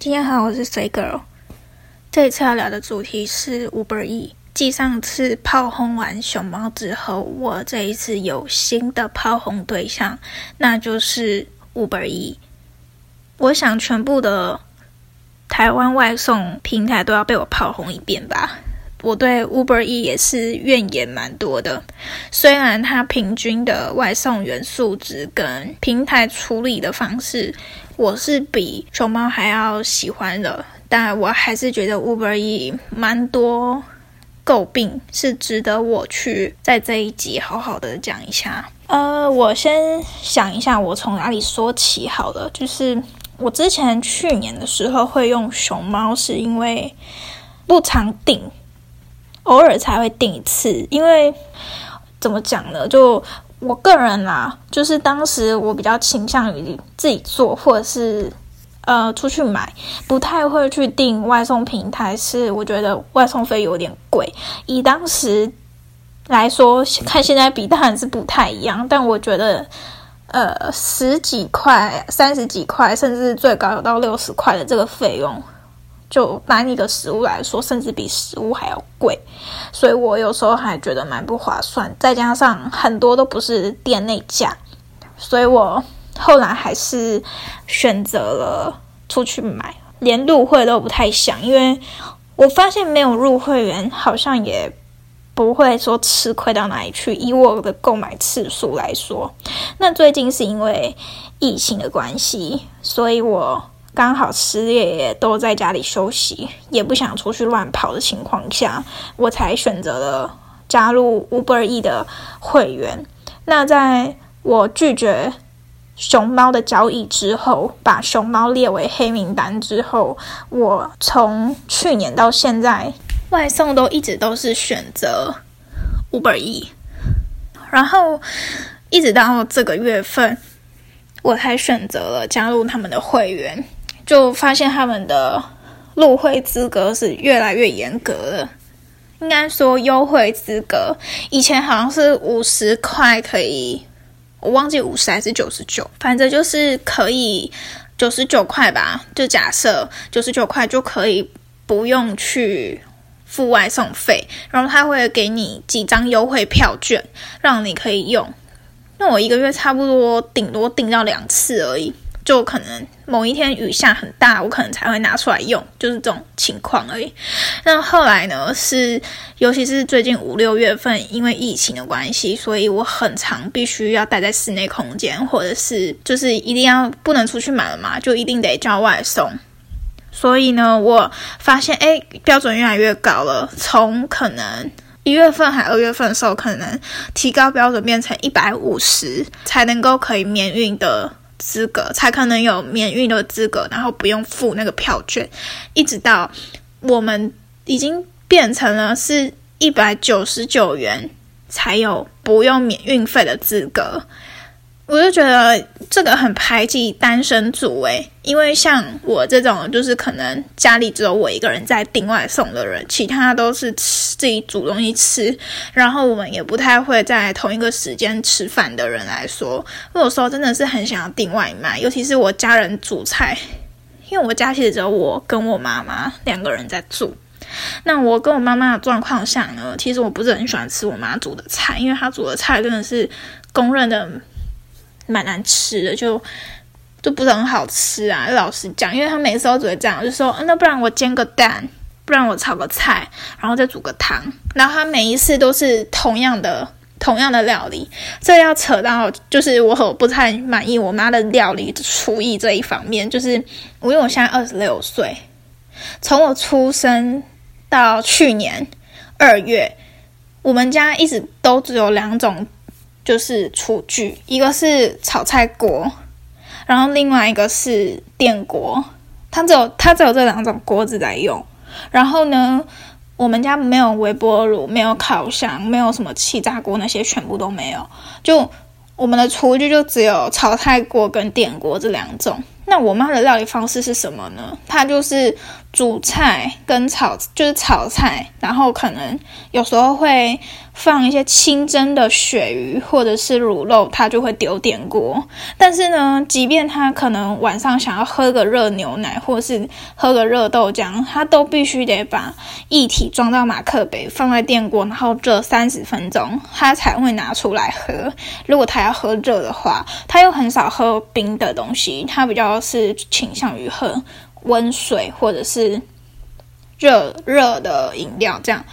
今天好，我是 C Girl。这一次要聊的主题是 Uber E。继上次炮轰完熊猫之后，我这一次有新的炮轰对象，那就是 Uber E。我想全部的台湾外送平台都要被我炮轰一遍吧。我对 Uber E 也是怨言蛮多的，虽然它平均的外送员素质跟平台处理的方式，我是比熊猫还要喜欢的，但我还是觉得 Uber E 蛮多诟病，是值得我去在这一集好好的讲一下。呃，我先想一下，我从哪里说起好了，就是我之前去年的时候会用熊猫，是因为不常订。偶尔才会订一次，因为怎么讲呢？就我个人啦，就是当时我比较倾向于自己做，或者是呃出去买，不太会去订外送平台，是我觉得外送费有点贵。以当时来说，看现在比当然是不太一样，但我觉得呃十几块、三十几块，甚至最高有到六十块的这个费用。就拿一个食物来说，甚至比食物还要贵，所以我有时候还觉得蛮不划算。再加上很多都不是店内价，所以我后来还是选择了出去买，连入会都不太想，因为我发现没有入会员好像也不会说吃亏到哪里去。以我的购买次数来说，那最近是因为疫情的关系，所以我。刚好失业也都在家里休息，也不想出去乱跑的情况下，我才选择了加入 Uber E 的会员。那在我拒绝熊猫的交易之后，把熊猫列为黑名单之后，我从去年到现在外送都一直都是选择 Uber E，然后一直到这个月份，我才选择了加入他们的会员。就发现他们的入会资格是越来越严格了。应该说优惠资格，以前好像是五十块可以，我忘记五十还是九十九，反正就是可以九十九块吧。就假设九十九块就可以不用去付外送费，然后他会给你几张优惠票券，让你可以用。那我一个月差不多顶多订到两次而已。就可能某一天雨下很大，我可能才会拿出来用，就是这种情况而已。那后来呢？是尤其是最近五六月份，因为疫情的关系，所以我很长必须要待在室内空间，或者是就是一定要不能出去买了嘛，就一定得叫外送。所以呢，我发现哎，标准越来越高了。从可能一月份还二月份的时候，可能提高标准变成一百五十才能够可以免运的。资格才可能有免运的资格，然后不用付那个票券，一直到我们已经变成了是一百九十九元才有不用免运费的资格。我就觉得这个很排挤单身族诶，因为像我这种就是可能家里只有我一个人在订外送的人，其他都是吃自己煮东西吃，然后我们也不太会在同一个时间吃饭的人来说，我有时候真的是很想要订外卖，尤其是我家人煮菜，因为我家其实只有我跟我妈妈两个人在住，那我跟我妈妈的状况下呢，其实我不是很喜欢吃我妈煮的菜，因为她煮的菜真的是公认的。蛮难吃的，就就不是很好吃啊。老实讲，因为他每次都只会这样，就说：“那不然我煎个蛋，不然我炒个菜，然后再煮个汤。”然后他每一次都是同样的同样的料理。这要扯到就是我很不太满意我妈的料理厨艺这一方面。就是我因为我现在二十六岁，从我出生到去年二月，我们家一直都只有两种。就是厨具，一个是炒菜锅，然后另外一个是电锅。它只有它只有这两种锅子在用。然后呢，我们家没有微波炉，没有烤箱，没有什么气炸锅，那些全部都没有。就我们的厨具就只有炒菜锅跟电锅这两种。那我妈的料理方式是什么呢？她就是煮菜跟炒就是炒菜，然后可能有时候会放一些清蒸的鳕鱼或者是卤肉，他就会丢电锅。但是呢，即便他可能晚上想要喝个热牛奶或是喝个热豆浆，他都必须得把液体装到马克杯放在电锅，然后热三十分钟，他才会拿出来喝。如果他要喝热的话，他又很少喝冰的东西，他比较是倾向于喝。温水或者是热热的饮料，这样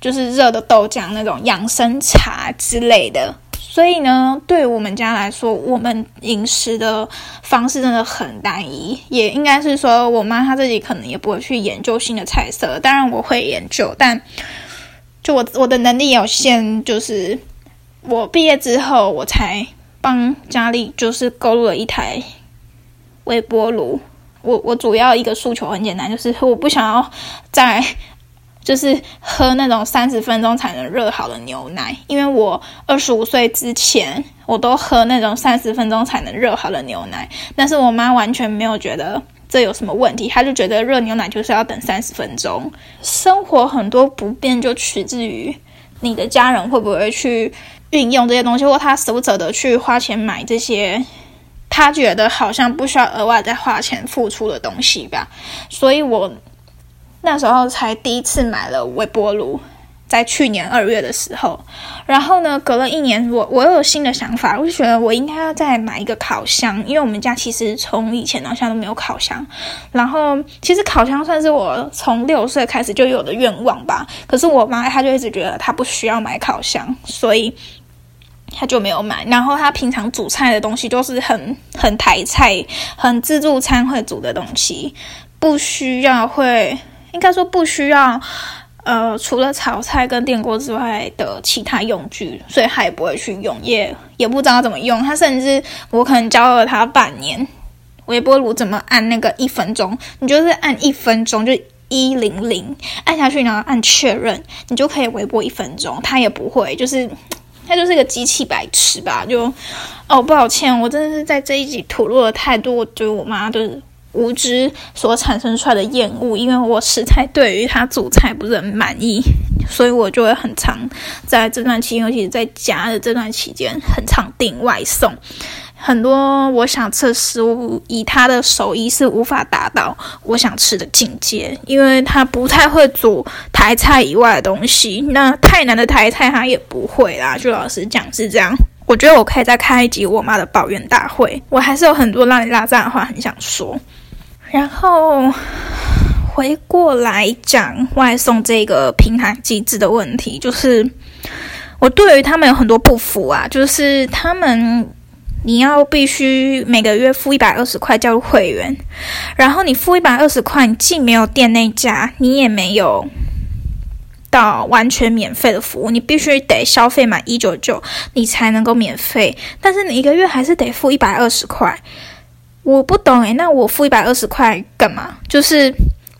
就是热的豆浆那种养生茶之类的。所以呢，对我们家来说，我们饮食的方式真的很单一。也应该是说，我妈她自己可能也不会去研究新的菜色。当然我会研究，但就我我的能力有限，就是我毕业之后，我才帮家里就是购入了一台微波炉。我我主要一个诉求很简单，就是我不想要再就是喝那种三十分钟才能热好的牛奶，因为我二十五岁之前我都喝那种三十分钟才能热好的牛奶，但是我妈完全没有觉得这有什么问题，她就觉得热牛奶就是要等三十分钟。生活很多不便就取自于你的家人会不会去运用这些东西，或他舍不舍得去花钱买这些。他觉得好像不需要额外再花钱付出的东西吧，所以我那时候才第一次买了微波炉，在去年二月的时候。然后呢，隔了一年，我我又有新的想法，我就觉得我应该要再买一个烤箱，因为我们家其实从以前到现在都没有烤箱。然后其实烤箱算是我从六岁开始就有的愿望吧，可是我妈她就一直觉得她不需要买烤箱，所以。他就没有买，然后他平常煮菜的东西都是很很台菜、很自助餐会煮的东西，不需要会应该说不需要，呃，除了炒菜跟电锅之外的其他用具，所以他也不会去用，也也不知道怎么用。他甚至我可能教了他半年，微波炉怎么按那个一分钟，你就是按一分钟就一零零按下去，然后按确认，你就可以微波一分钟。他也不会，就是。他就是个机器白痴吧？就哦，抱歉，我真的是在这一集吐露了太多对我妈的无知所产生出来的厌恶，因为我实在对于她煮菜不是很满意，所以我就会很常在这段期间，尤其是在家的这段期间，很常订外送。很多我想吃的食物，以他的手艺是无法达到我想吃的境界，因为他不太会煮台菜以外的东西。那太难的台菜他也不会啦。就老实讲是这样。我觉得我可以再开一集我妈的抱怨大会。我还是有很多让你拉赞的话很想说。然后回过来讲外送这个平台机制的问题，就是我对于他们有很多不服啊，就是他们。你要必须每个月付一百二十块加入会员，然后你付一百二十块，你既没有店内价，你也没有到完全免费的服务，你必须得消费满一九九，你才能够免费。但是你一个月还是得付一百二十块，我不懂诶，那我付一百二十块干嘛？就是。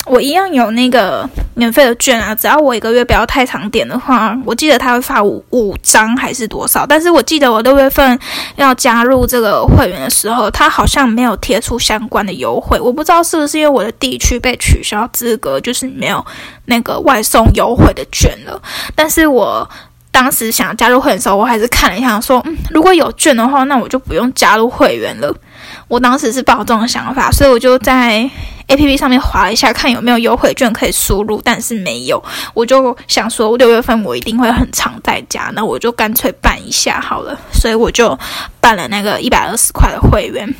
我一样有那个免费的券啊，只要我一个月不要太长点的话，我记得他会发五五张还是多少？但是我记得我六月份要加入这个会员的时候，他好像没有贴出相关的优惠，我不知道是不是因为我的地区被取消资格，就是没有那个外送优惠的券了。但是我当时想加入会员的时候，我还是看了一下，说嗯，如果有券的话，那我就不用加入会员了。我当时是抱这种想法，所以我就在 A P P 上面划了一下，看有没有优惠券可以输入，但是没有。我就想说，六月份我一定会很常在家，那我就干脆办一下好了。所以我就办了那个一百二十块的会员。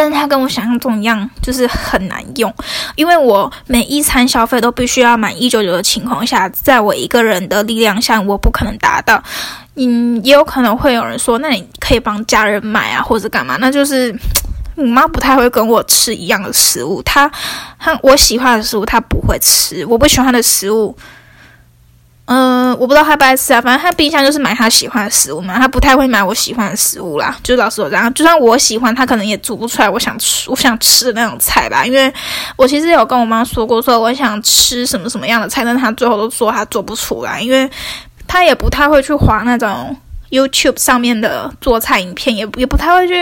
但是它跟我想象中一样，就是很难用，因为我每一餐消费都必须要满一九九的情况下，在我一个人的力量下，我不可能达到。嗯，也有可能会有人说，那你可以帮家人买啊，或者干嘛？那就是我妈不太会跟我吃一样的食物，她她我喜欢的食物她不会吃，我不喜欢的食物。嗯，我不知道他不爱吃啊，反正他冰箱就是买他喜欢的食物嘛，他不太会买我喜欢的食物啦。就老实说这样，就算我喜欢，他可能也煮不出来我想吃我想吃的那种菜吧。因为我其实有跟我妈说过，说我想吃什么什么样的菜，但他最后都说他做不出来，因为他也不太会去划那种 YouTube 上面的做菜影片，也也不太会去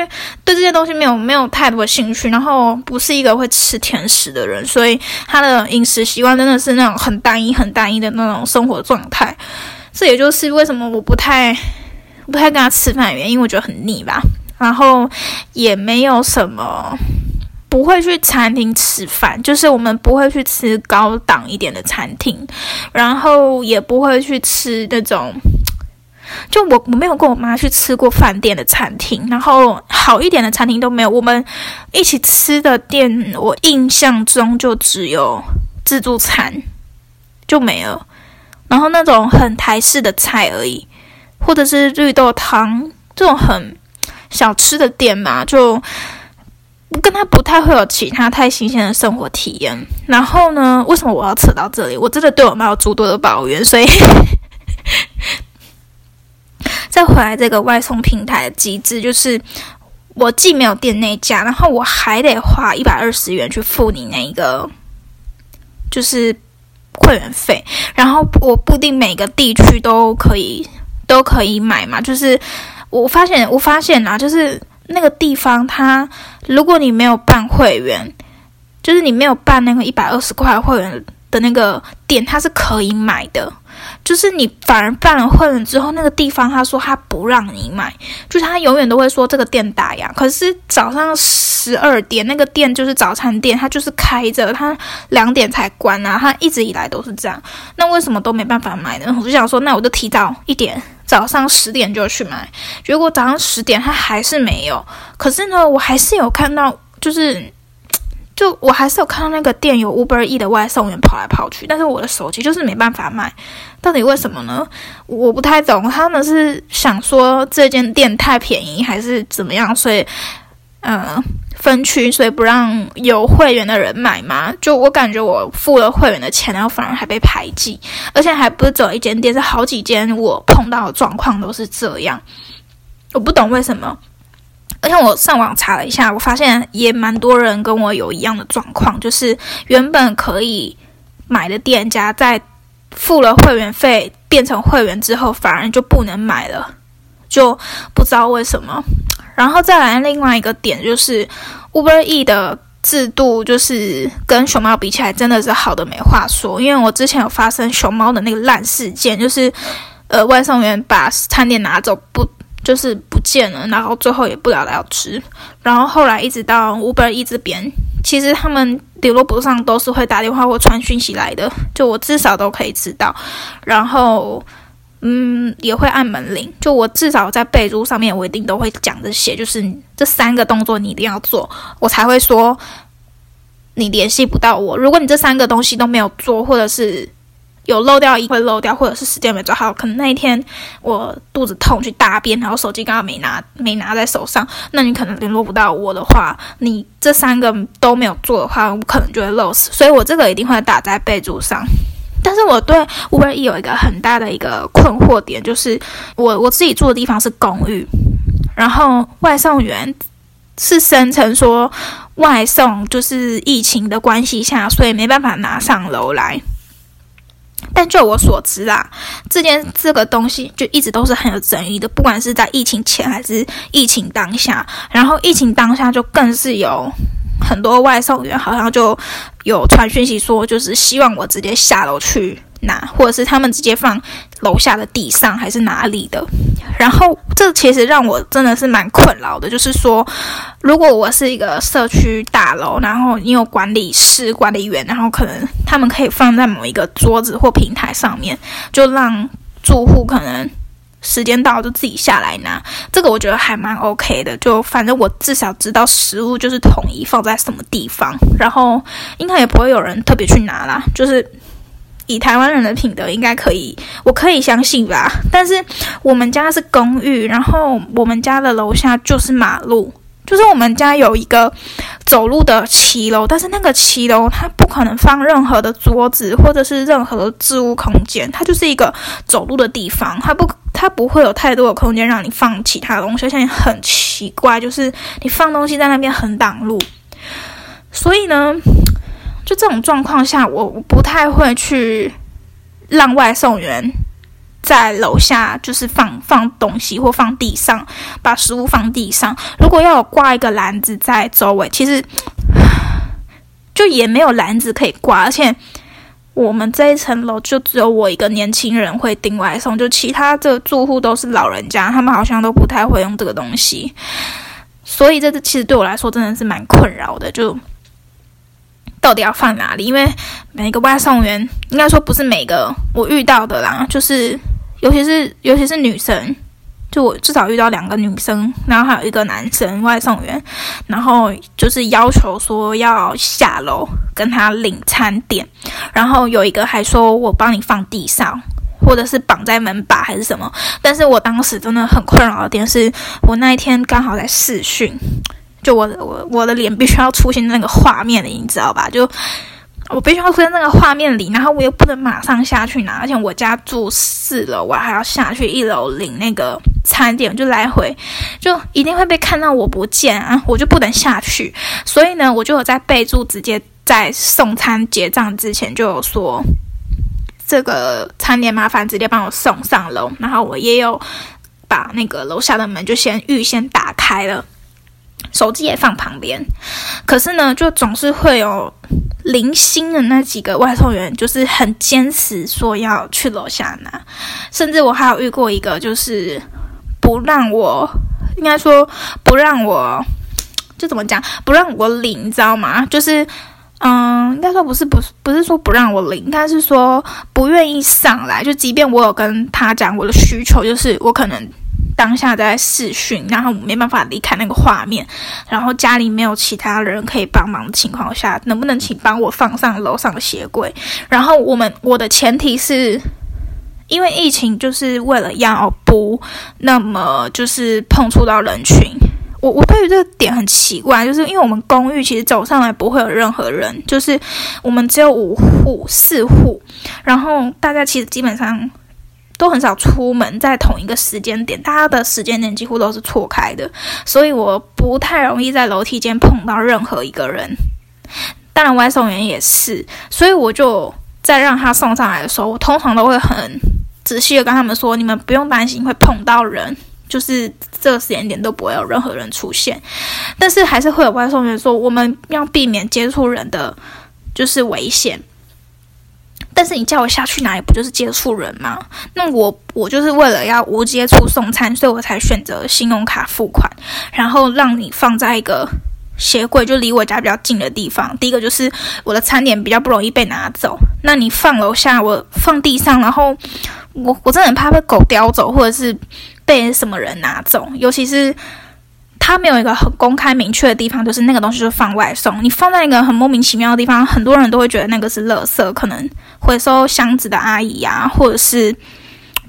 对这些东西没有没有太多兴趣，然后不是一个会吃甜食的人，所以他的饮食习惯真的是那种很单一、很单一的那种生活状态。这也就是为什么我不太不太跟他吃饭的原因，我觉得很腻吧。然后也没有什么不会去餐厅吃饭，就是我们不会去吃高档一点的餐厅，然后也不会去吃那种。就我我没有跟我妈去吃过饭店的餐厅，然后好一点的餐厅都没有。我们一起吃的店，我印象中就只有自助餐，就没了。然后那种很台式的菜而已，或者是绿豆汤这种很小吃的店嘛，就跟他不太会有其他太新鲜的生活体验。然后呢，为什么我要扯到这里？我真的对我妈有诸多的抱怨，所以。再回来这个外送平台的机制，就是我既没有店内价，然后我还得花一百二十元去付你那个就是会员费，然后我不定每个地区都可以都可以买嘛。就是我发现我发现啊，就是那个地方，它如果你没有办会员，就是你没有办那个一百二十块会员的那个店，它是可以买的。就是你反而办了会员之后，那个地方他说他不让你买，就是他永远都会说这个店打烊。可是早上十二点那个店就是早餐店，它就是开着，它两点才关啊，它一直以来都是这样。那为什么都没办法买呢？我就想说，那我就提早一点，早上十点就去买。结果早上十点他还是没有，可是呢，我还是有看到，就是。就我还是有看到那个店有 Uber E 的外送员跑来跑去，但是我的手机就是没办法买，到底为什么呢？我不太懂，他们是想说这间店太便宜还是怎么样，所以呃分区，所以不让有会员的人买吗？就我感觉我付了会员的钱，然后反而还被排挤，而且还不是只有一间店，是好几间，我碰到的状况都是这样，我不懂为什么。而且我上网查了一下，我发现也蛮多人跟我有一样的状况，就是原本可以买的店家，在付了会员费变成会员之后，反而就不能买了，就不知道为什么。然后再来另外一个点，就是 Uber E 的制度，就是跟熊猫比起来，真的是好的没话说。因为我之前有发生熊猫的那个烂事件，就是呃外送员把餐点拿走不。就是不见了，然后最后也不了了之。然后后来一直到 Uber E 这边，其实他们联络不上，都是会打电话或传讯息来的，就我至少都可以知道。然后，嗯，也会按门铃，就我至少在备注上面，我一定都会讲这些，就是这三个动作你一定要做，我才会说你联系不到我。如果你这三个东西都没有做，或者是。有漏掉一会漏掉，或者是时间没抓好，可能那一天我肚子痛去大便，然后手机刚刚没拿，没拿在手上，那你可能联络不到我的话，你这三个都没有做的话，我可能就会漏死，所以我这个一定会打在备注上。但是我对 Uber E 有一个很大的一个困惑点，就是我我自己住的地方是公寓，然后外送员是声称说外送就是疫情的关系下，所以没办法拿上楼来。但就我所知啦，这件这个东西就一直都是很有争议的，不管是在疫情前还是疫情当下。然后疫情当下就更是有很多外送员好像就有传讯息说，就是希望我直接下楼去。拿，或者是他们直接放楼下的地上，还是哪里的？然后这其实让我真的是蛮困扰的。就是说，如果我是一个社区大楼，然后你有管理室、管理员，然后可能他们可以放在某一个桌子或平台上面，就让住户可能时间到就自己下来拿。这个我觉得还蛮 OK 的。就反正我至少知道食物就是统一放在什么地方，然后应该也不会有人特别去拿啦。就是。以台湾人的品德，应该可以，我可以相信吧。但是我们家是公寓，然后我们家的楼下就是马路，就是我们家有一个走路的骑楼，但是那个骑楼它不可能放任何的桌子或者是任何的置物空间，它就是一个走路的地方，它不它不会有太多的空间让你放其他东西，而且很奇怪，就是你放东西在那边很挡路，所以呢。就这种状况下，我不太会去让外送员在楼下就是放放东西或放地上，把食物放地上。如果要有挂一个篮子在周围，其实就也没有篮子可以挂，而且我们这一层楼就只有我一个年轻人会订外送，就其他的住户都是老人家，他们好像都不太会用这个东西。所以这其实对我来说真的是蛮困扰的，就到底要放哪里？因为每个外送员，应该说不是每个我遇到的啦，就是尤其是尤其是女生，就我至少遇到两个女生，然后还有一个男生外送员，然后就是要求说要下楼跟他领餐点，然后有一个还说我帮你放地上。或者是绑在门把还是什么？但是我当时真的很困扰的点是，我那一天刚好在试训，就我我我的脸必须要出现那个画面里，你知道吧？就我必须要出现那个画面里，然后我又不能马上下去拿，而且我家住四楼，我还要下去一楼领那个餐点，就来回就一定会被看到我不见啊，我就不能下去。所以呢，我就有在备注，直接在送餐结账之前就有说。这个餐点麻烦直接帮我送上楼，然后我也有把那个楼下的门就先预先打开了，手机也放旁边。可是呢，就总是会有零星的那几个外送员，就是很坚持说要去楼下拿，甚至我还有遇过一个，就是不让我，应该说不让我，就怎么讲，不让我领，你知道吗？就是。嗯，应该说不是，不是，不是说不让我领，应该是说不愿意上来。就即便我有跟他讲我的需求，就是我可能当下在试训，然后没办法离开那个画面，然后家里没有其他人可以帮忙的情况下，能不能请帮我放上楼上的鞋柜？然后我们我的前提是，因为疫情，就是为了要不那么就是碰触到人群。我我对于这个点很奇怪，就是因为我们公寓其实走上来不会有任何人，就是我们只有五户四户，然后大家其实基本上都很少出门，在同一个时间点，大家的时间点几乎都是错开的，所以我不太容易在楼梯间碰到任何一个人。当然外送员也是，所以我就在让他送上来的时候，我通常都会很仔细的跟他们说，你们不用担心会碰到人。就是这个时间点都不会有任何人出现，但是还是会有外送员说我们要避免接触人的就是危险。但是你叫我下去拿也不就是接触人吗？那我我就是为了要无接触送餐，所以我才选择信用卡付款，然后让你放在一个鞋柜，就离我家比较近的地方。第一个就是我的餐点比较不容易被拿走。那你放楼下，我放地上，然后我我真的很怕被狗叼走，或者是。被什么人拿走？尤其是他没有一个很公开明确的地方，就是那个东西就放外送。你放在一个很莫名其妙的地方，很多人都会觉得那个是垃圾。可能回收箱子的阿姨呀，或者是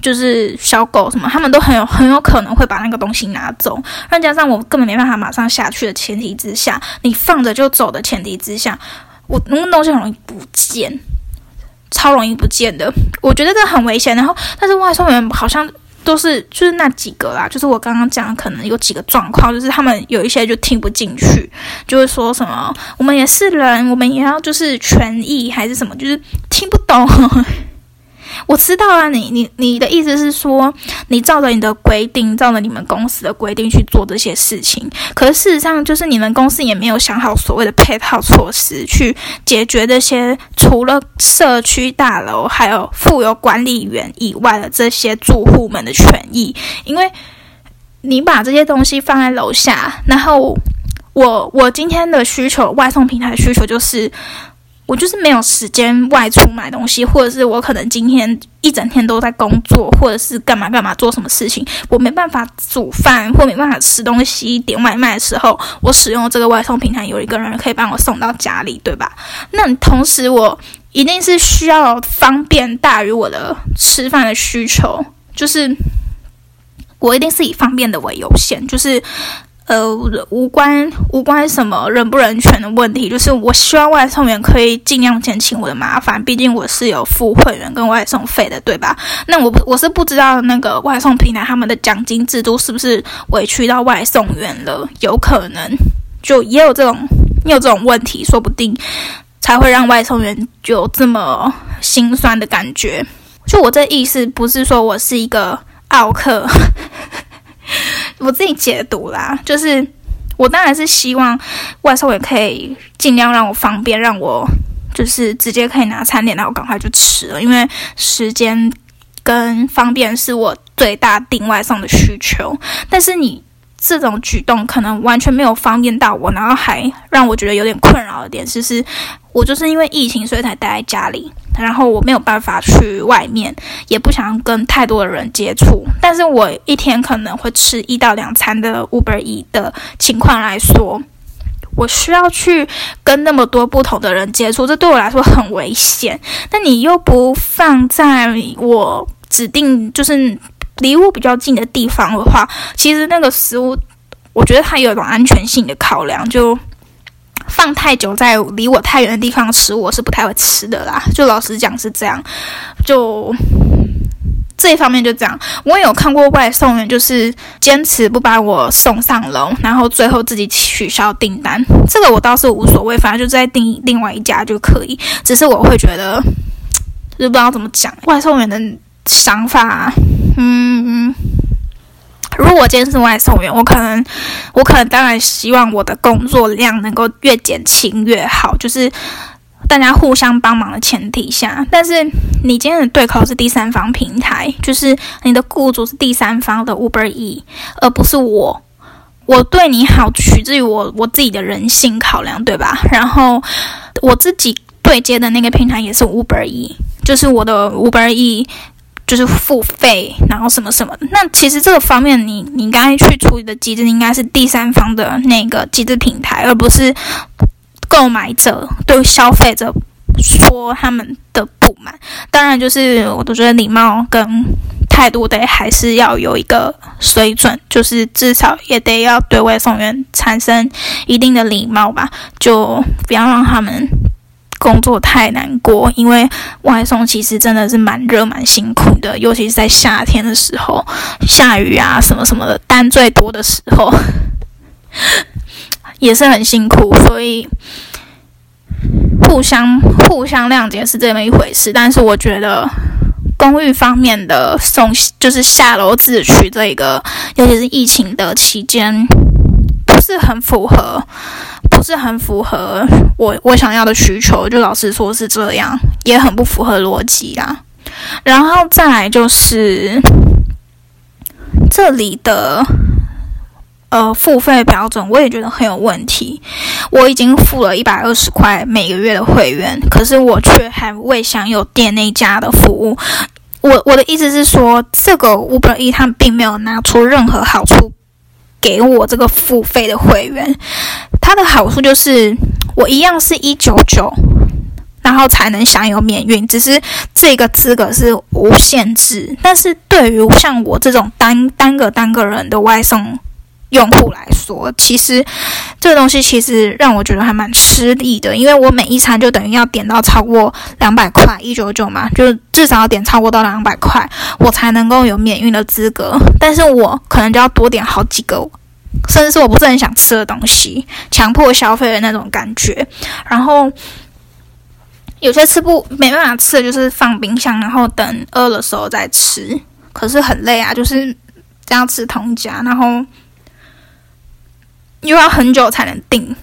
就是小狗什么，他们都很有很有可能会把那个东西拿走。再加上我根本没办法马上下去的前提之下，你放着就走的前提之下，我那个东西很容易不见，超容易不见的。我觉得这很危险。然后，但是外送员好像。都是就是那几个啦，就是我刚刚讲，可能有几个状况，就是他们有一些就听不进去，就会说什么我们也是人，我们也要就是权益还是什么，就是听不懂。我知道啊，你你你的意思是说，你照着你的规定，照着你们公司的规定去做这些事情。可是事实上，就是你们公司也没有想好所谓的配套措施，去解决这些除了社区大楼还有富有管理员以外的这些住户们的权益。因为你把这些东西放在楼下，然后我我今天的需求，外送平台的需求就是。我就是没有时间外出买东西，或者是我可能今天一整天都在工作，或者是干嘛干嘛做什么事情，我没办法煮饭或没办法吃东西点外卖的时候，我使用这个外送平台，有一个人可以帮我送到家里，对吧？那同时我一定是需要方便大于我的吃饭的需求，就是我一定是以方便的为优先，就是。呃，无关无关什么人不人权的问题，就是我希望外送员可以尽量减轻我的麻烦，毕竟我是有付会员跟外送费的，对吧？那我我是不知道那个外送平台他们的奖金制度是不是委屈到外送员了，有可能就也有这种也有这种问题，说不定才会让外送员有这么心酸的感觉。就我这意思不是说我是一个奥克，我自己解读啦，就是我当然是希望外送也可以尽量让我方便，让我就是直接可以拿餐点，然后赶快就吃了，因为时间跟方便是我最大定外送的需求。但是你。这种举动可能完全没有方便到我，然后还让我觉得有点困扰的点，就是我就是因为疫情所以才待在家里，然后我没有办法去外面，也不想跟太多的人接触。但是我一天可能会吃一到两餐的 Uber E 的情况来说，我需要去跟那么多不同的人接触，这对我来说很危险。但你又不放在我指定就是。离我比较近的地方的话，其实那个食物，我觉得它有一种安全性的考量，就放太久在离我太远的地方吃，我是不太会吃的啦。就老实讲是这样，就这一方面就这样。我也有看过外送员就是坚持不把我送上楼，然后最后自己取消订单，这个我倒是无所谓，反正就再订另外一家就可以。只是我会觉得，就不知道怎么讲外送员的想法。嗯，如果我今天是外送员，我可能，我可能当然希望我的工作量能够越减轻越好，就是大家互相帮忙的前提下。但是你今天的对口是第三方平台，就是你的雇主是第三方的 Uber E，而不是我。我对你好取自于我我自己的人性考量，对吧？然后我自己对接的那个平台也是 Uber E，就是我的 Uber E。就是付费，然后什么什么的。那其实这个方面，你你该去处理的机制应该是第三方的那个机制平台，而不是购买者对消费者说他们的不满。当然，就是我都觉得礼貌跟态度得还是要有一个水准，就是至少也得要对外送员产生一定的礼貌吧，就不要让他们。工作太难过，因为外送其实真的是蛮热、蛮辛苦的，尤其是在夏天的时候，下雨啊什么什么的，单最多的时候 也是很辛苦。所以互相互相谅解是这么一回事。但是我觉得公寓方面的送就是下楼自取这一个，尤其是疫情的期间，是很符合。不是很符合我我想要的需求，就老实说是这样，也很不符合逻辑啦。然后再来就是这里的呃付费标准，我也觉得很有问题。我已经付了一百二十块每个月的会员，可是我却还未享有店内家的服务。我我的意思是说，这个 Uber E 他们并没有拿出任何好处给我这个付费的会员。它的好处就是，我一样是一九九，然后才能享有免运，只是这个资格是无限制。但是对于像我这种单单个单个人的外送用户来说，其实这个东西其实让我觉得还蛮吃力的，因为我每一餐就等于要点到超过两百块一九九嘛，就至少要点超过到两百块，我才能够有免运的资格。但是我可能就要多点好几个。甚至是我不是很想吃的东西，强迫消费的那种感觉。然后有些吃不没办法吃的就是放冰箱，然后等饿的时候再吃。可是很累啊，就是这样吃同家，然后又要很久才能订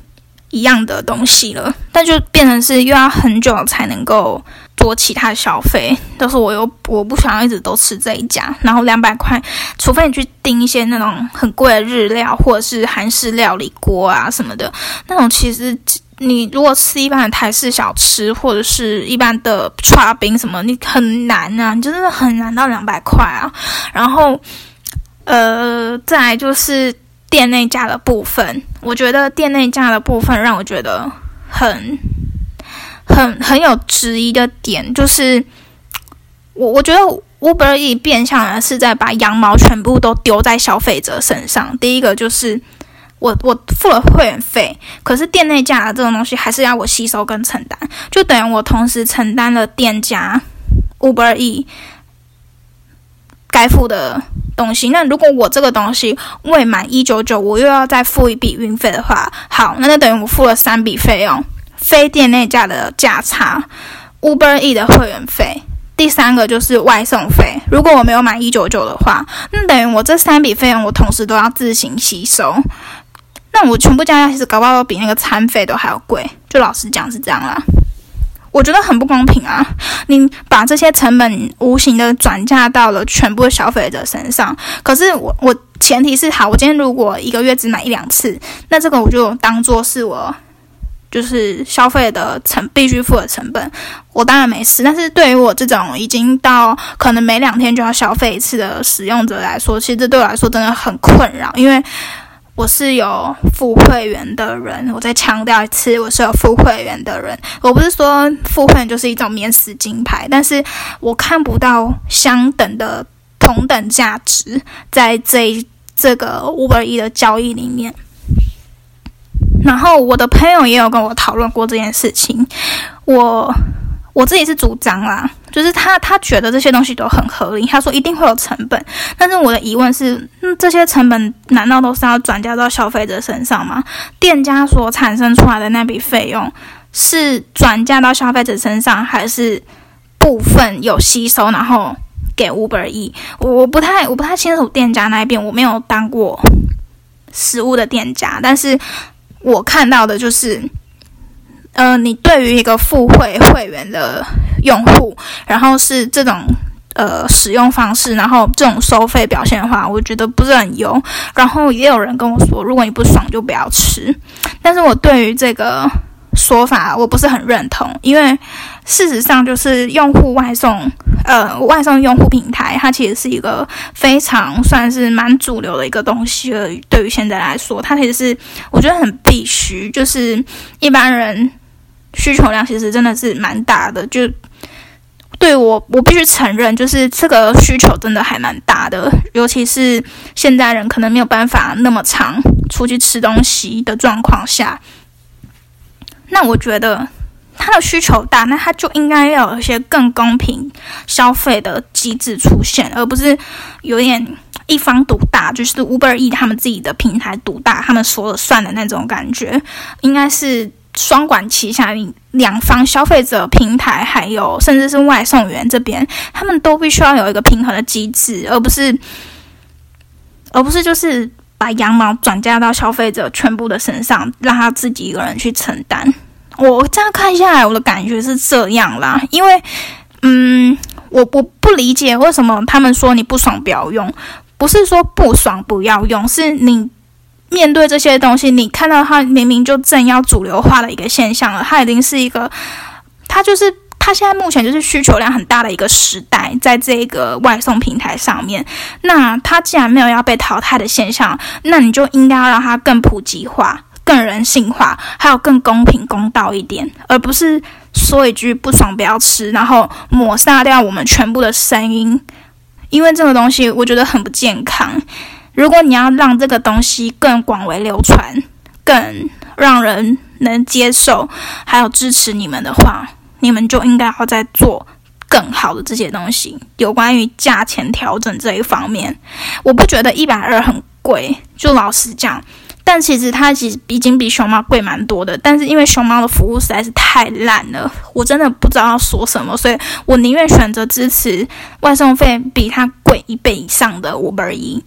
一样的东西了，但就变成是又要很久才能够。做其他消费，但是我又我不想要一直都吃这一家，然后两百块，除非你去订一些那种很贵的日料或者是韩式料理锅啊什么的，那种其实你如果吃一般的台式小吃或者是一般的串冰什么，你很难啊，你真的很难到两百块啊。然后，呃，再来就是店内价的部分，我觉得店内价的部分让我觉得很。很很有质疑的点就是，我我觉得 Uber E 变相的是在把羊毛全部都丢在消费者身上。第一个就是我我付了会员费，可是店内价的这种东西还是要我吸收跟承担，就等于我同时承担了店家 Uber E 该付的东西。那如果我这个东西未满一九九，我又要再付一笔运费的话，好，那就等于我付了三笔费用。非店内价的价差，Uber E 的会员费，第三个就是外送费。如果我没有满一九九的话，那等于我这三笔费用我同时都要自行吸收。那我全部加起来，其实搞不好都比那个餐费都还要贵。就老实讲是这样啦，我觉得很不公平啊！你把这些成本无形的转嫁到了全部的消费者身上，可是我我前提是好，我今天如果一个月只买一两次，那这个我就当做是我。就是消费的成必须付的成本，我当然没事。但是对于我这种已经到可能每两天就要消费一次的使用者来说，其实这对我来说真的很困扰，因为我是有付会员的人。我再强调一次，我是有付会员的人。我不是说付会员就是一种免死金牌，但是我看不到相等的同等价值在这这个 Uber E 的交易里面。然后我的朋友也有跟我讨论过这件事情，我我自己是主张啦，就是他他觉得这些东西都很合理，他说一定会有成本，但是我的疑问是，嗯，这些成本难道都是要转嫁到消费者身上吗？店家所产生出来的那笔费用是转嫁到消费者身上，还是部分有吸收然后给 Uber E？我不太我不太清楚店家那一边，我没有当过食物的店家，但是。我看到的就是，呃，你对于一个付费会员的用户，然后是这种呃使用方式，然后这种收费表现的话，我觉得不是很优。然后也有人跟我说，如果你不爽就不要吃。但是我对于这个。说法我不是很认同，因为事实上就是用户外送，呃，外送用户平台，它其实是一个非常算是蛮主流的一个东西了。对于现在来说，它其实是我觉得很必须，就是一般人需求量其实真的是蛮大的。就对我，我必须承认，就是这个需求真的还蛮大的，尤其是现代人可能没有办法那么长出去吃东西的状况下。那我觉得他的需求大，那他就应该要有一些更公平消费的机制出现，而不是有点一方独大，就是 Uber E 他们自己的平台独大，他们说了算的那种感觉。应该是双管齐下，你两方消费者、平台还有甚至是外送员这边，他们都必须要有一个平衡的机制，而不是而不是就是把羊毛转嫁到消费者全部的身上，让他自己一个人去承担。我这样看下来，我的感觉是这样啦，因为，嗯，我我不理解为什么他们说你不爽不要用，不是说不爽不要用，是你面对这些东西，你看到它明明就正要主流化的一个现象了，它已经是一个，它就是它现在目前就是需求量很大的一个时代，在这个外送平台上面，那它既然没有要被淘汰的现象，那你就应该要让它更普及化。更人性化，还有更公平公道一点，而不是说一句不爽不要吃，然后抹杀掉我们全部的声音。因为这个东西我觉得很不健康。如果你要让这个东西更广为流传，更让人能接受，还有支持你们的话，你们就应该要在做更好的这些东西。有关于价钱调整这一方面，我不觉得一百二很贵，就老实讲。但其实它其实已经比熊猫贵蛮多的，但是因为熊猫的服务实在是太烂了，我真的不知道要说什么，所以我宁愿选择支持外送费比它贵一倍以上的 Uber E。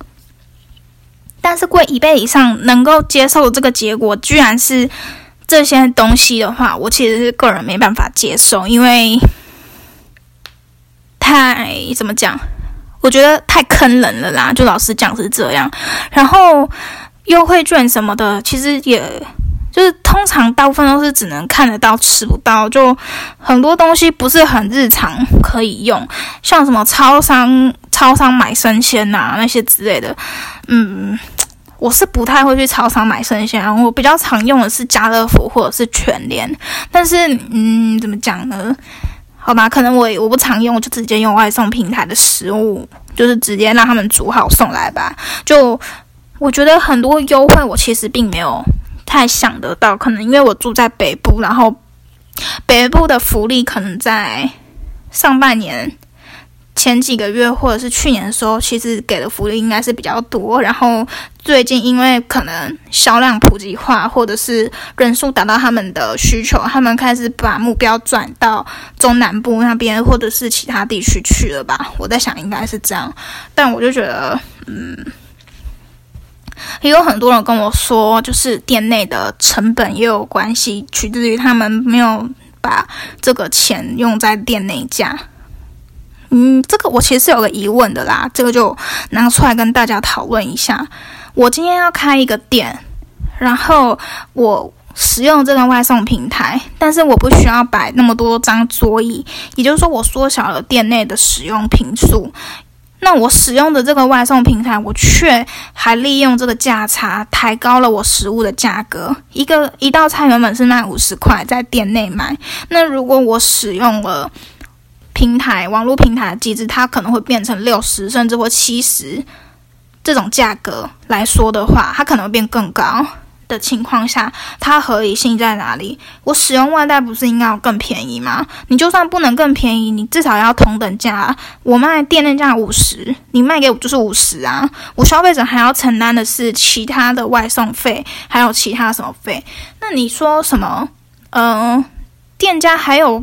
但是贵一倍以上能够接受这个结果，居然是这些东西的话，我其实是个人没办法接受，因为太怎么讲？我觉得太坑人了啦，就老实讲是这样，然后。优惠券什么的，其实也就是通常大部分都是只能看得到吃不到，就很多东西不是很日常可以用，像什么超商超商买生鲜呐那些之类的，嗯，我是不太会去超商买生鲜，我比较常用的是家乐福或者是全联，但是嗯，怎么讲呢？好吧，可能我我不常用，我就直接用外送平台的食物，就是直接让他们煮好送来吧，就。我觉得很多优惠，我其实并没有太想得到。可能因为我住在北部，然后北部的福利可能在上半年前几个月或者是去年的时候，其实给的福利应该是比较多。然后最近因为可能销量普及化，或者是人数达到他们的需求，他们开始把目标转到中南部那边或者是其他地区去了吧？我在想应该是这样。但我就觉得，嗯，也有很多人跟我说，就是店内的成本也有关系，取决于他们没有把这个钱用在店内价。嗯，这个我其实是有个疑问的啦，这个就拿出来跟大家讨论一下。我今天要开一个店，然后我使用这个外送平台，但是我不需要摆那么多张桌椅，也就是说我缩小了店内的使用频数。那我使用的这个外送平台，我却还利用这个价差抬高了我食物的价格。一个一道菜原本是卖五十块，在店内买，那如果我使用了。平台网络平台的机制，它可能会变成六十甚至或七十这种价格来说的话，它可能会变更高的情况下，它合理性在哪里？我使用外带不是应该要更便宜吗？你就算不能更便宜，你至少要同等价。我卖店内价五十，你卖给我就是五十啊。我消费者还要承担的是其他的外送费，还有其他什么费？那你说什么？嗯，店家还有。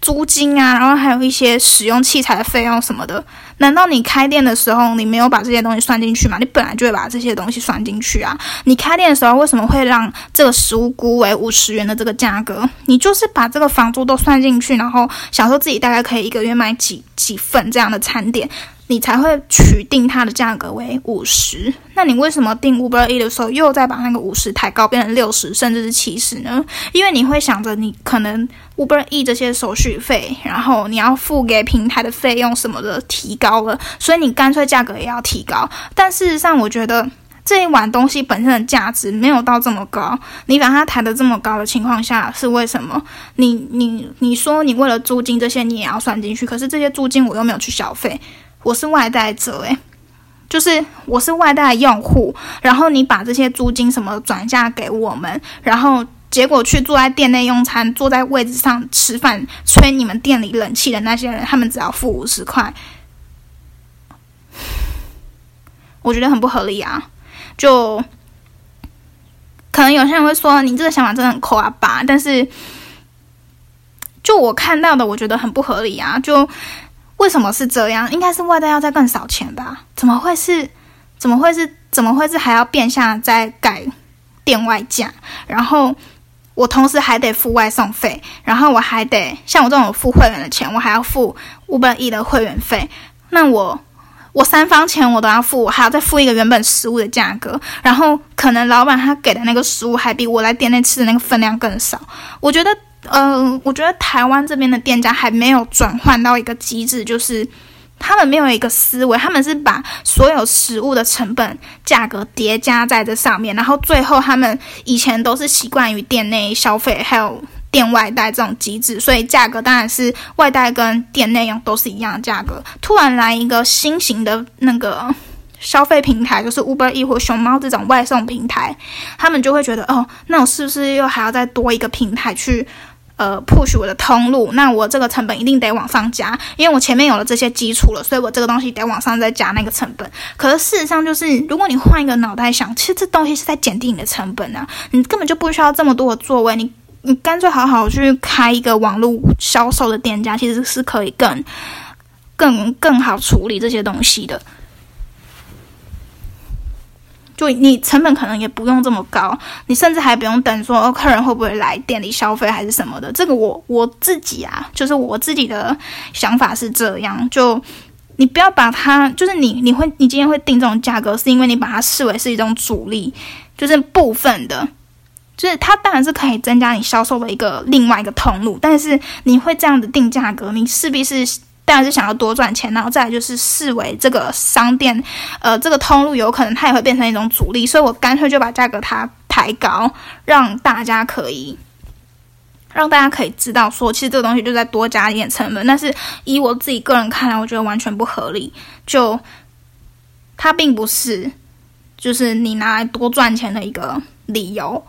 租金啊，然后还有一些使用器材的费用什么的，难道你开店的时候你没有把这些东西算进去吗？你本来就会把这些东西算进去啊！你开店的时候为什么会让这个食物估为五十元的这个价格？你就是把这个房租都算进去，然后想说自己大概可以一个月卖几几份这样的餐点。你才会取定它的价格为五十，那你为什么定 Uber E 的时候又再把那个五十抬高变成六十甚至是七十呢？因为你会想着你可能 Uber E 这些手续费，然后你要付给平台的费用什么的提高了，所以你干脆价格也要提高。但事实上，我觉得这一碗东西本身的价值没有到这么高，你把它抬得这么高的情况下是为什么？你你你说你为了租金这些你也要算进去，可是这些租金我又没有去消费。我是外带者，诶，就是我是外带用户，然后你把这些租金什么转嫁给我们，然后结果去坐在店内用餐，坐在位置上吃饭，吹你们店里冷气的那些人，他们只要付五十块，我觉得很不合理啊！就可能有些人会说你这个想法真的很抠啊吧，但是就我看到的，我觉得很不合理啊！就。为什么是这样？应该是外带要再更少钱吧？怎么会是？怎么会是？怎么会是还要变相再改店外价？然后我同时还得付外送费，然后我还得像我这种付会员的钱，我还要付五百亿的会员费。那我我三方钱我都要付，我还要再付一个原本食物的价格。然后可能老板他给的那个食物还比我来店内吃的那个分量更少。我觉得。嗯，我觉得台湾这边的店家还没有转换到一个机制，就是他们没有一个思维，他们是把所有食物的成本价格叠加在这上面，然后最后他们以前都是习惯于店内消费，还有店外带这种机制，所以价格当然是外带跟店内用都是一样的价格。突然来一个新型的那个消费平台，就是 Uber E 或熊猫这种外送平台，他们就会觉得，哦，那我是不是又还要再多一个平台去？呃，push 我的通路，那我这个成本一定得往上加，因为我前面有了这些基础了，所以我这个东西得往上再加那个成本。可是事实上就是，如果你换一个脑袋想，其实这东西是在减低你的成本啊，你根本就不需要这么多的座位，你你干脆好好去开一个网络销售的店家，其实是可以更更更好处理这些东西的。就你成本可能也不用这么高，你甚至还不用等说客人会不会来店里消费还是什么的。这个我我自己啊，就是我自己的想法是这样。就你不要把它，就是你你会你今天会定这种价格，是因为你把它视为是一种主力，就是部分的，就是它当然是可以增加你销售的一个另外一个通路，但是你会这样子定价格，你势必是。当然是想要多赚钱，然后再来就是视为这个商店，呃，这个通路有可能它也会变成一种阻力，所以我干脆就把价格它抬高，让大家可以，让大家可以知道说，其实这个东西就在多加一点成本。但是以我自己个人看来，我觉得完全不合理，就它并不是就是你拿来多赚钱的一个理由，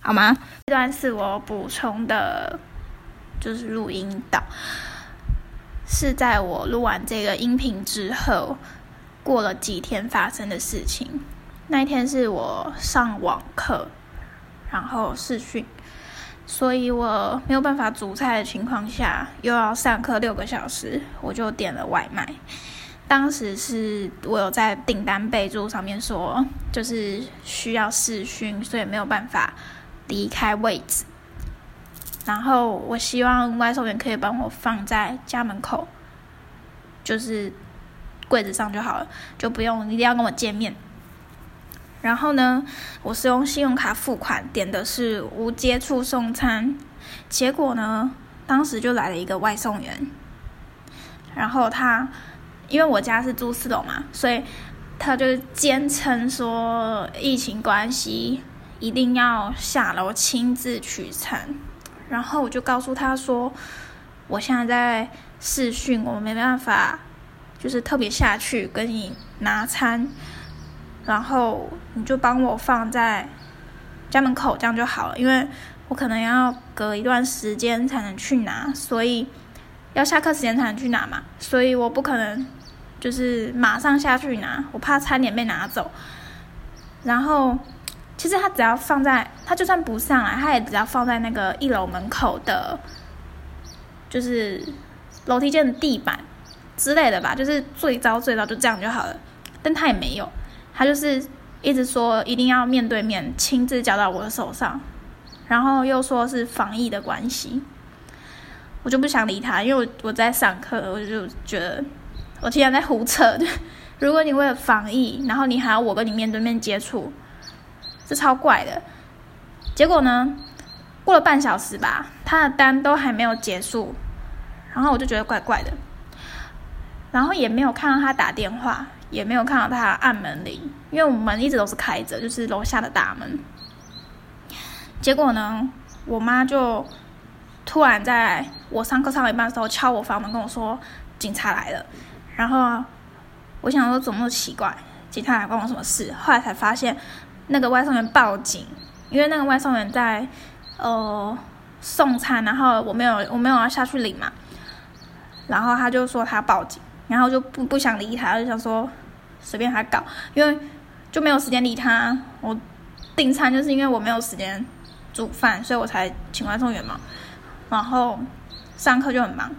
好吗？这段是我补充的，就是录音档。是在我录完这个音频之后，过了几天发生的事情。那一天是我上网课，然后试训，所以我没有办法煮菜的情况下，又要上课六个小时，我就点了外卖。当时是我有在订单备注上面说，就是需要试训，所以没有办法离开位置。然后我希望外送员可以帮我放在家门口，就是柜子上就好了，就不用一定要跟我见面。然后呢，我是用信用卡付款，点的是无接触送餐。结果呢，当时就来了一个外送员，然后他因为我家是住四楼嘛，所以他就坚称说疫情关系一定要下楼亲自取餐。然后我就告诉他说，我现在在试训，我没办法，就是特别下去跟你拿餐，然后你就帮我放在家门口，这样就好了。因为我可能要隔一段时间才能去拿，所以要下课时间才能去拿嘛，所以我不可能就是马上下去拿，我怕餐点被拿走。然后。其实他只要放在，他就算不上来，他也只要放在那个一楼门口的，就是楼梯间的地板之类的吧，就是最糟最糟就这样就好了。但他也没有，他就是一直说一定要面对面亲自交到我的手上，然后又说是防疫的关系，我就不想理他，因为我我在上课，我就觉得我竟然在胡扯。如果你为了防疫，然后你还要我跟你面对面接触。是超怪的，结果呢？过了半小时吧，他的单都还没有结束，然后我就觉得怪怪的，然后也没有看到他打电话，也没有看到他按门铃，因为我们门一直都是开着，就是楼下的大门。结果呢，我妈就突然在我上课上一半的时候敲我房门，跟我说警察来了。然后我想说怎么那么奇怪，警察来关我什么事？后来才发现。那个外送员报警，因为那个外送员在呃送餐，然后我没有我没有要下去领嘛，然后他就说他报警，然后就不不想理他，就想说随便他搞，因为就没有时间理他。我订餐就是因为我没有时间煮饭，所以我才请外送员嘛。然后上课就很忙，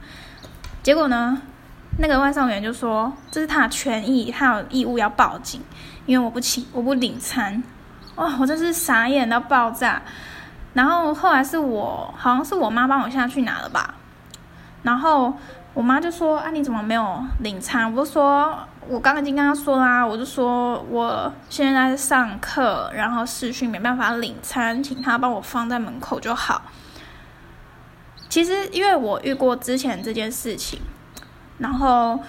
结果呢，那个外送员就说这是他的权益，他有义务要报警，因为我不请我不领餐。哇！我真是傻眼到爆炸。然后后来是我，好像是我妈帮我下去拿了吧。然后我妈就说：“啊，你怎么没有领餐？”我就说：“我刚刚已经跟她说啦，我就说我现在在上课，然后视讯没办法领餐，请她帮我放在门口就好。”其实因为我遇过之前这件事情，然后。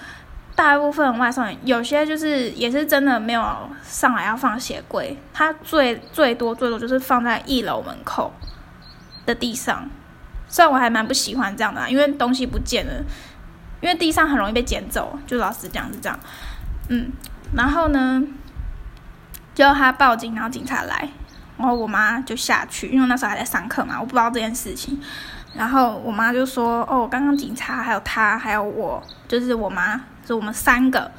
大部分外送员有些就是也是真的没有上来要放鞋柜，他最最多最多就是放在一楼门口的地上。虽然我还蛮不喜欢这样的，因为东西不见了，因为地上很容易被捡走。就老实讲是这样，嗯，然后呢，就他报警，然后警察来，然后我妈就下去，因为那时候还在上课嘛，我不知道这件事情。然后我妈就说：“哦，刚刚警察还有他还有我，就是我妈。”就我们三个，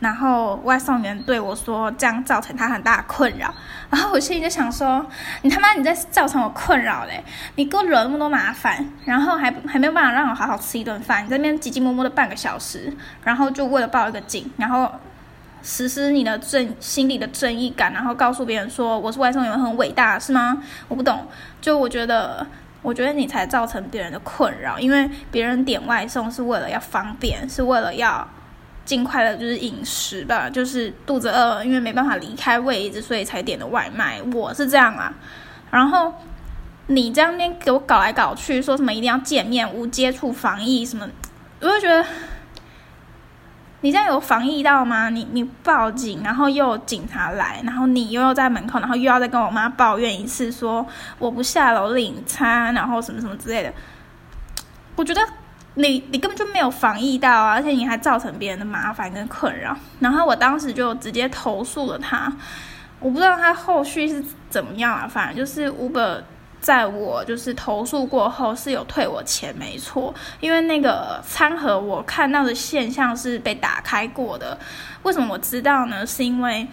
然后外送员对我说，这样造成他很大的困扰。然后我心里就想说，你他妈你在造成我困扰嘞！你给我惹那么多麻烦，然后还还没有办法让我好好吃一顿饭，你在那边急急摸摸的半个小时，然后就为了报一个警，然后实施你的正心里的正义感，然后告诉别人说我是外送员很伟大，是吗？我不懂，就我觉得，我觉得你才造成别人的困扰，因为别人点外送是为了要方便，是为了要。尽快的就是饮食吧，就是肚子饿，因为没办法离开位置，所以才点的外卖。我是这样啊，然后你这样边给我搞来搞去，说什么一定要见面、无接触、防疫什么，我就觉得你这样有防疫到吗？你你报警，然后又警察来，然后你又要在门口，然后又要再跟我妈抱怨一次，说我不下楼领餐，然后什么什么之类的，我觉得。你你根本就没有防疫到啊，而且你还造成别人的麻烦跟困扰。然后我当时就直接投诉了他，我不知道他后续是怎么样啊，反正就是 Uber 在我就是投诉过后是有退我钱，没错，因为那个餐盒我看到的现象是被打开过的。为什么我知道呢？是因为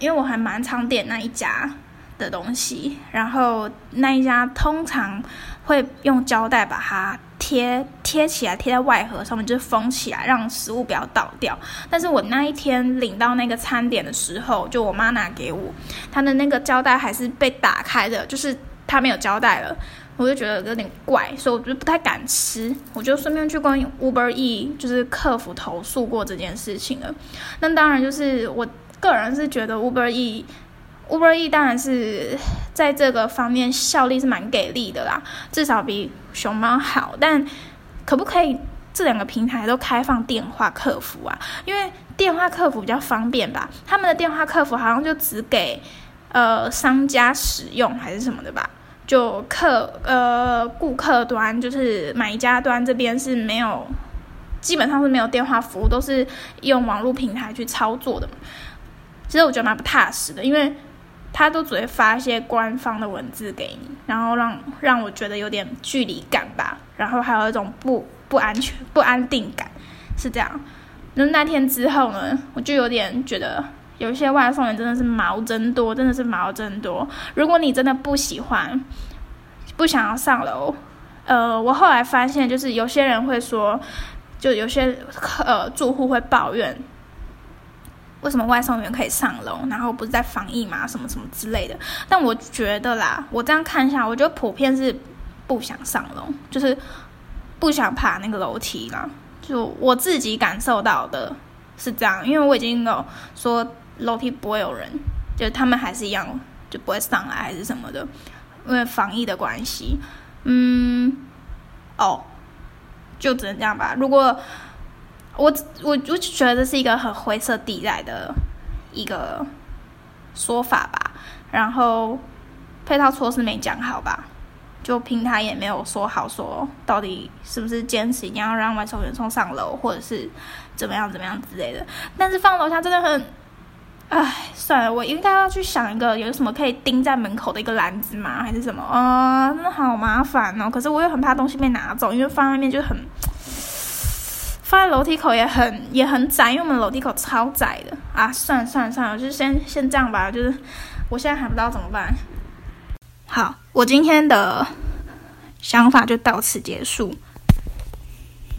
因为我还蛮常点那一家的东西，然后那一家通常会用胶带把它贴贴起来，贴在外盒上面，就是封起来，让食物不要倒掉。但是我那一天领到那个餐点的时候，就我妈拿给我，她的那个胶带还是被打开的，就是它没有胶带了。我就觉得有点怪，所以我就不太敢吃。我就顺便去跟 Uber E 就是客服投诉过这件事情了。那当然就是我个人是觉得 Uber E Uber E 当然是在这个方面效力是蛮给力的啦，至少比熊猫好。但可不可以这两个平台都开放电话客服啊？因为电话客服比较方便吧？他们的电话客服好像就只给呃商家使用还是什么的吧？就客呃顾客端就是买家端这边是没有，基本上是没有电话服务，都是用网络平台去操作的。其实我觉得蛮不踏实的，因为他都只会发一些官方的文字给你，然后让让我觉得有点距离感吧，然后还有一种不不安全、不安定感，是这样。那那天之后呢，我就有点觉得。有一些外送员真的是毛真多，真的是毛真多。如果你真的不喜欢，不想要上楼，呃，我后来发现，就是有些人会说，就有些呃住户会抱怨，为什么外送员可以上楼，然后不是在防疫嘛，什么什么之类的。但我觉得啦，我这样看一下，我觉得普遍是不想上楼，就是不想爬那个楼梯啦。就我自己感受到的是这样，因为我已经有说。楼梯不会有人，就他们还是一样，就不会上来还是什么的，因为防疫的关系。嗯，哦，就只能这样吧。如果我我我就觉得这是一个很灰色地带的一个说法吧。然后配套措施没讲好吧，就平台也没有说好，说到底是不是坚持一定要让外送员送上楼，或者是怎么样怎么样之类的。但是放楼下真的很。唉，算了，我应该要去想一个有什么可以钉在门口的一个篮子吗？还是什么？啊，真的好麻烦哦。可是我又很怕东西被拿走，因为放外面就很，放在楼梯口也很也很窄，因为我们楼梯口超窄的啊。算了算了算了，就先先这样吧。就是我现在还不知道怎么办。好，我今天的想法就到此结束。